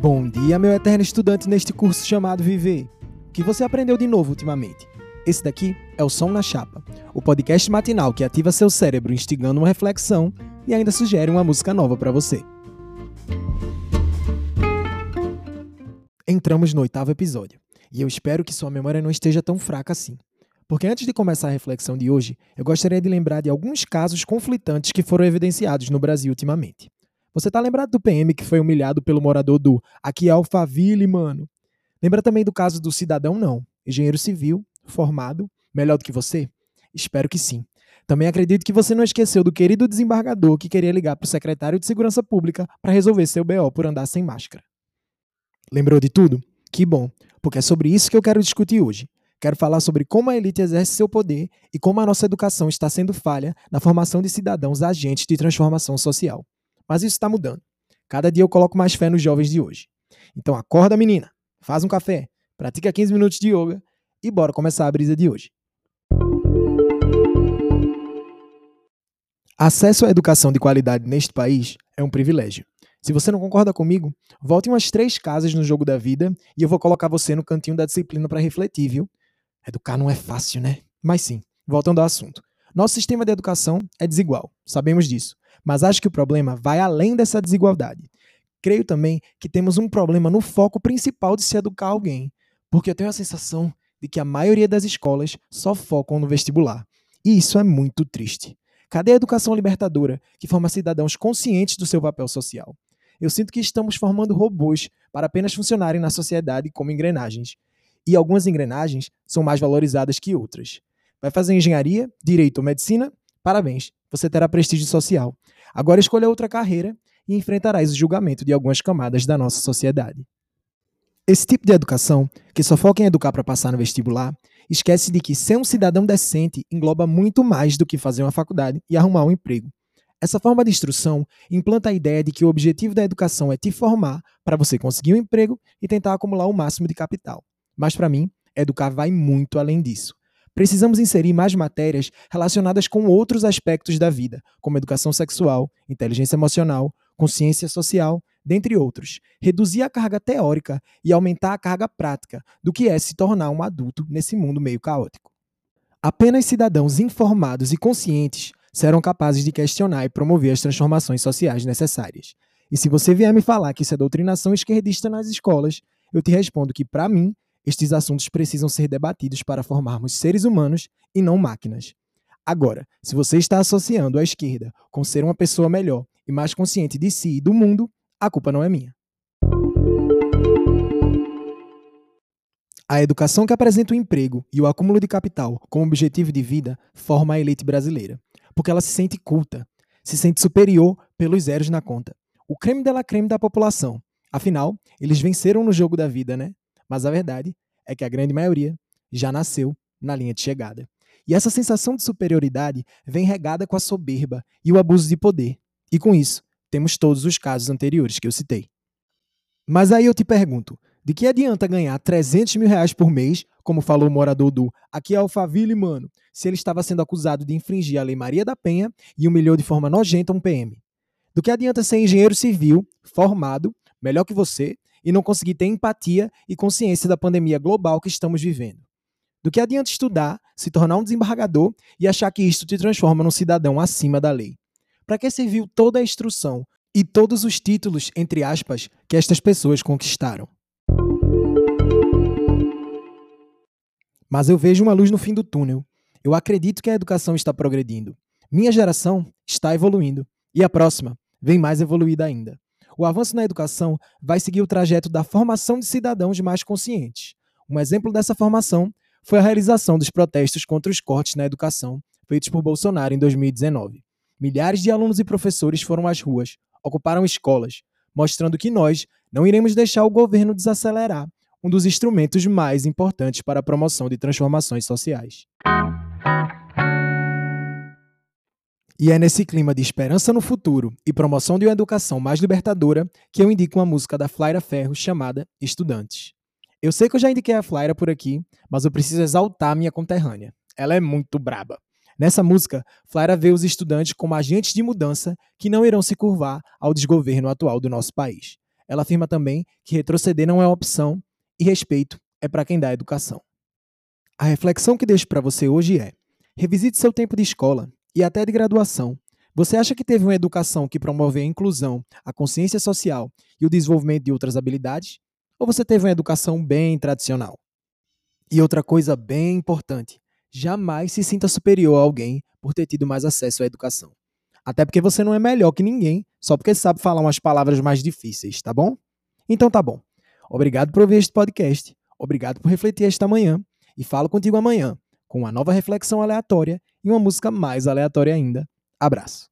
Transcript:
Bom dia, meu eterno estudante neste curso chamado Viver. O que você aprendeu de novo ultimamente? Esse daqui é o Som na Chapa, o podcast matinal que ativa seu cérebro instigando uma reflexão e ainda sugere uma música nova para você. Entramos no oitavo episódio e eu espero que sua memória não esteja tão fraca assim. Porque antes de começar a reflexão de hoje, eu gostaria de lembrar de alguns casos conflitantes que foram evidenciados no Brasil ultimamente. Você tá lembrado do PM que foi humilhado pelo morador do Aqui é Alphaville, mano? Lembra também do caso do cidadão não, engenheiro civil, formado, melhor do que você? Espero que sim. Também acredito que você não esqueceu do querido desembargador que queria ligar para o secretário de Segurança Pública para resolver seu BO por andar sem máscara. Lembrou de tudo? Que bom, porque é sobre isso que eu quero discutir hoje. Quero falar sobre como a elite exerce seu poder e como a nossa educação está sendo falha na formação de cidadãos agentes de transformação social. Mas isso está mudando. Cada dia eu coloco mais fé nos jovens de hoje. Então acorda, menina, faz um café, pratica 15 minutos de yoga e bora começar a brisa de hoje. Acesso à educação de qualidade neste país é um privilégio. Se você não concorda comigo, volte umas três casas no jogo da vida e eu vou colocar você no cantinho da disciplina para refletir, viu? Educar não é fácil, né? Mas sim, voltando ao assunto. Nosso sistema de educação é desigual, sabemos disso. Mas acho que o problema vai além dessa desigualdade. Creio também que temos um problema no foco principal de se educar alguém, porque eu tenho a sensação de que a maioria das escolas só focam no vestibular. E isso é muito triste. Cadê a educação libertadora, que forma cidadãos conscientes do seu papel social? Eu sinto que estamos formando robôs para apenas funcionarem na sociedade como engrenagens. E algumas engrenagens são mais valorizadas que outras. Vai fazer engenharia, direito ou medicina? Parabéns, você terá prestígio social. Agora escolha outra carreira e enfrentarás o julgamento de algumas camadas da nossa sociedade. Esse tipo de educação, que só foca em educar para passar no vestibular, esquece de que ser um cidadão decente engloba muito mais do que fazer uma faculdade e arrumar um emprego. Essa forma de instrução implanta a ideia de que o objetivo da educação é te formar para você conseguir um emprego e tentar acumular o máximo de capital. Mas para mim, educar vai muito além disso. Precisamos inserir mais matérias relacionadas com outros aspectos da vida, como educação sexual, inteligência emocional, consciência social, dentre outros. Reduzir a carga teórica e aumentar a carga prática do que é se tornar um adulto nesse mundo meio caótico. Apenas cidadãos informados e conscientes serão capazes de questionar e promover as transformações sociais necessárias. E se você vier me falar que isso é doutrinação esquerdista nas escolas, eu te respondo que, para mim, estes assuntos precisam ser debatidos para formarmos seres humanos e não máquinas. Agora, se você está associando a esquerda com ser uma pessoa melhor e mais consciente de si e do mundo, a culpa não é minha. A educação que apresenta o emprego e o acúmulo de capital como objetivo de vida forma a elite brasileira, porque ela se sente culta, se sente superior pelos zeros na conta. O creme de la creme da população. Afinal, eles venceram no jogo da vida, né? Mas a verdade é que a grande maioria já nasceu na linha de chegada. E essa sensação de superioridade vem regada com a soberba e o abuso de poder. E com isso, temos todos os casos anteriores que eu citei. Mas aí eu te pergunto, de que adianta ganhar 300 mil reais por mês, como falou o morador do Aqui é Alphaville, mano, se ele estava sendo acusado de infringir a Lei Maria da Penha e humilhou de forma nojenta um PM? Do que adianta ser engenheiro civil, formado, melhor que você, e não conseguir ter empatia e consciência da pandemia global que estamos vivendo. Do que adianta estudar, se tornar um desembargador e achar que isto te transforma num cidadão acima da lei? Para que serviu toda a instrução e todos os títulos, entre aspas, que estas pessoas conquistaram? Mas eu vejo uma luz no fim do túnel. Eu acredito que a educação está progredindo. Minha geração está evoluindo. E a próxima vem mais evoluída ainda o avanço na educação vai seguir o trajeto da formação de cidadãos mais conscientes. Um exemplo dessa formação foi a realização dos protestos contra os cortes na educação feitos por Bolsonaro em 2019. Milhares de alunos e professores foram às ruas, ocuparam escolas, mostrando que nós não iremos deixar o governo desacelerar um dos instrumentos mais importantes para a promoção de transformações sociais. E é nesse clima de esperança no futuro e promoção de uma educação mais libertadora que eu indico uma música da Flaira Ferro chamada Estudantes. Eu sei que eu já indiquei a Flaira por aqui, mas eu preciso exaltar minha conterrânea. Ela é muito braba. Nessa música, Flaira vê os estudantes como agentes de mudança que não irão se curvar ao desgoverno atual do nosso país. Ela afirma também que retroceder não é opção e respeito é para quem dá educação. A reflexão que deixo para você hoje é: revisite seu tempo de escola e até de graduação. Você acha que teve uma educação que promoveu a inclusão, a consciência social e o desenvolvimento de outras habilidades? Ou você teve uma educação bem tradicional? E outra coisa bem importante: jamais se sinta superior a alguém por ter tido mais acesso à educação. Até porque você não é melhor que ninguém só porque sabe falar umas palavras mais difíceis, tá bom? Então tá bom. Obrigado por ouvir este podcast. Obrigado por refletir esta manhã. E falo contigo amanhã com uma nova reflexão aleatória e uma música mais aleatória ainda. Abraço.